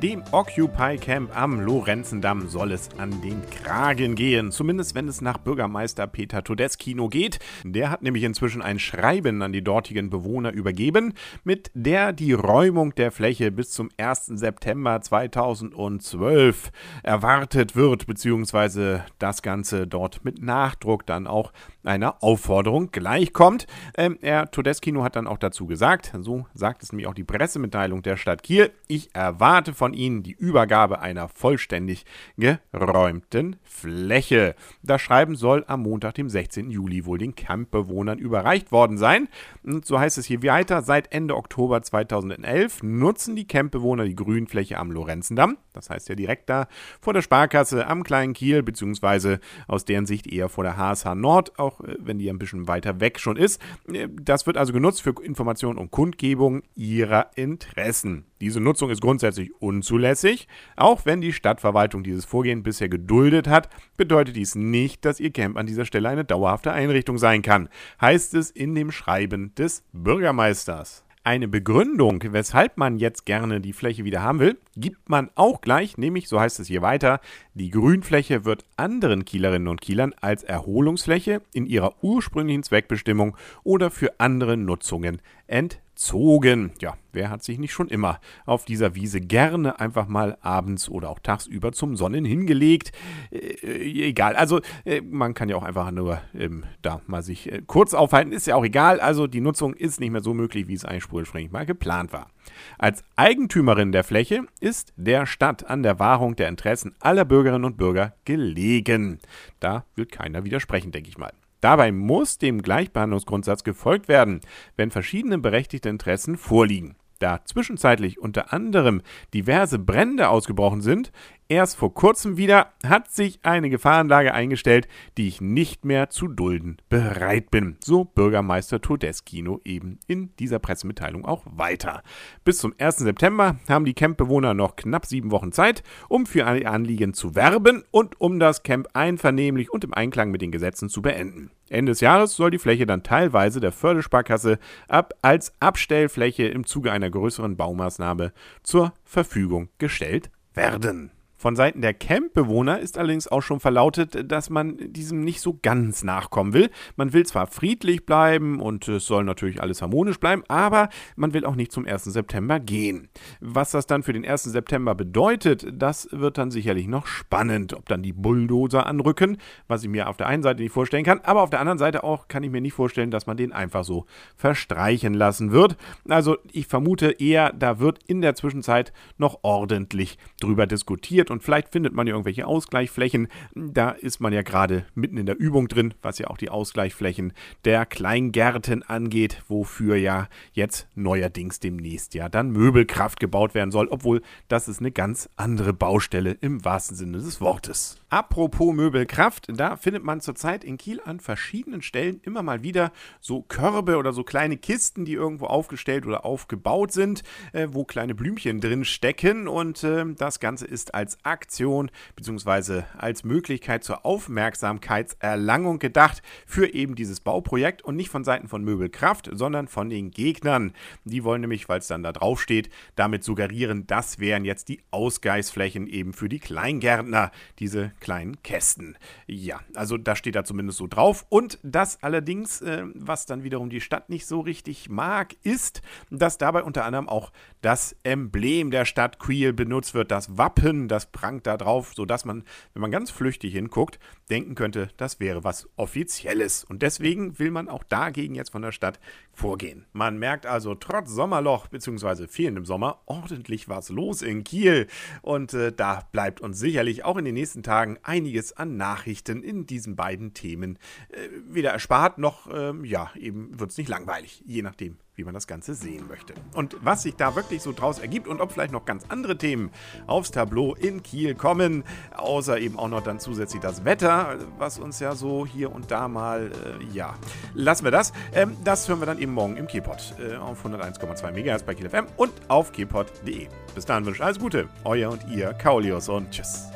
Dem Occupy Camp am Lorenzendamm soll es an den Kragen gehen. Zumindest wenn es nach Bürgermeister Peter Todeskino geht. Der hat nämlich inzwischen ein Schreiben an die dortigen Bewohner übergeben, mit der die Räumung der Fläche bis zum 1. September 2012 erwartet wird, beziehungsweise das Ganze dort mit Nachdruck dann auch einer Aufforderung gleichkommt. Ähm, Herr Todeskino hat dann auch dazu gesagt, so sagt es nämlich auch die Pressemitteilung der Stadt Kiel, ich erwarte von ihnen die Übergabe einer vollständig geräumten Fläche. Das Schreiben soll am Montag, dem 16. Juli, wohl den Campbewohnern überreicht worden sein. Und so heißt es hier weiter, seit Ende Oktober 2011 nutzen die Campbewohner die Grünfläche am Lorenzendamm, das heißt ja direkt da vor der Sparkasse am Kleinen Kiel, beziehungsweise aus deren Sicht eher vor der HSH Nord, auch äh, wenn die ein bisschen weiter weg schon ist. Äh, das wird also genutzt für Informationen und Kundgebung ihrer Interessen. Diese Nutzung ist grundsätzlich unzulässig. Auch wenn die Stadtverwaltung dieses Vorgehen bisher geduldet hat, bedeutet dies nicht, dass ihr Camp an dieser Stelle eine dauerhafte Einrichtung sein kann, heißt es in dem Schreiben des Bürgermeisters. Eine Begründung, weshalb man jetzt gerne die Fläche wieder haben will, gibt man auch gleich, nämlich, so heißt es hier weiter, die Grünfläche wird anderen Kielerinnen und Kielern als Erholungsfläche in ihrer ursprünglichen Zweckbestimmung oder für andere Nutzungen entzogen gezogen. Ja, wer hat sich nicht schon immer auf dieser Wiese gerne einfach mal abends oder auch tagsüber zum Sonnen hingelegt? Äh, äh, egal, also äh, man kann ja auch einfach nur ähm, da mal sich äh, kurz aufhalten, ist ja auch egal. Also die Nutzung ist nicht mehr so möglich, wie es eigentlich ursprünglich mal geplant war. Als Eigentümerin der Fläche ist der Stadt an der Wahrung der Interessen aller Bürgerinnen und Bürger gelegen. Da wird keiner widersprechen, denke ich mal. Dabei muss dem Gleichbehandlungsgrundsatz gefolgt werden, wenn verschiedene berechtigte Interessen vorliegen. Da zwischenzeitlich unter anderem diverse Brände ausgebrochen sind, Erst vor kurzem wieder hat sich eine Gefahrenlage eingestellt, die ich nicht mehr zu dulden bereit bin. So Bürgermeister Todeskino eben in dieser Pressemitteilung auch weiter. Bis zum 1. September haben die Campbewohner noch knapp sieben Wochen Zeit, um für ihr Anliegen zu werben und um das Camp einvernehmlich und im Einklang mit den Gesetzen zu beenden. Ende des Jahres soll die Fläche dann teilweise der Fördersparkasse ab als Abstellfläche im Zuge einer größeren Baumaßnahme zur Verfügung gestellt werden. Von Seiten der Campbewohner ist allerdings auch schon verlautet, dass man diesem nicht so ganz nachkommen will. Man will zwar friedlich bleiben und es soll natürlich alles harmonisch bleiben, aber man will auch nicht zum 1. September gehen. Was das dann für den 1. September bedeutet, das wird dann sicherlich noch spannend. Ob dann die Bulldozer anrücken, was ich mir auf der einen Seite nicht vorstellen kann, aber auf der anderen Seite auch kann ich mir nicht vorstellen, dass man den einfach so verstreichen lassen wird. Also ich vermute eher, da wird in der Zwischenzeit noch ordentlich drüber diskutiert und vielleicht findet man ja irgendwelche Ausgleichflächen. Da ist man ja gerade mitten in der Übung drin, was ja auch die Ausgleichflächen der Kleingärten angeht, wofür ja jetzt neuerdings demnächst ja dann Möbelkraft gebaut werden soll, obwohl das ist eine ganz andere Baustelle im wahrsten Sinne des Wortes. Apropos Möbelkraft, da findet man zurzeit in Kiel an verschiedenen Stellen immer mal wieder so Körbe oder so kleine Kisten, die irgendwo aufgestellt oder aufgebaut sind, äh, wo kleine Blümchen drin stecken und äh, das Ganze ist als Aktion bzw. als Möglichkeit zur Aufmerksamkeitserlangung gedacht für eben dieses Bauprojekt und nicht von Seiten von Möbelkraft, sondern von den Gegnern. Die wollen nämlich, weil es dann da drauf steht, damit suggerieren, das wären jetzt die Ausgleichsflächen eben für die Kleingärtner, diese kleinen Kästen. Ja, also das steht da zumindest so drauf. Und das allerdings, äh, was dann wiederum die Stadt nicht so richtig mag, ist, dass dabei unter anderem auch das Emblem der Stadt Queel benutzt wird, das Wappen, das prangt da drauf, sodass man, wenn man ganz flüchtig hinguckt, denken könnte, das wäre was Offizielles. Und deswegen will man auch dagegen jetzt von der Stadt vorgehen. Man merkt also trotz Sommerloch bzw. fehlendem Sommer ordentlich was los in Kiel. Und äh, da bleibt uns sicherlich auch in den nächsten Tagen einiges an Nachrichten in diesen beiden Themen äh, weder erspart noch, äh, ja, eben wird es nicht langweilig, je nachdem, wie man das Ganze sehen möchte. Und was sich da wirklich so draus ergibt und ob vielleicht noch ganz andere Themen aufs Tableau in Kiel kommen, außer eben auch noch dann zusätzlich das Wetter, Was uns ja so hier und da mal, äh, ja, lassen wir das. Ähm, das hören wir dann eben morgen im Keypod äh, auf 101,2 MHz bei KielFM und auf keypod.de. Bis dahin wünsche ich alles Gute, euer und ihr, Kaulius und tschüss.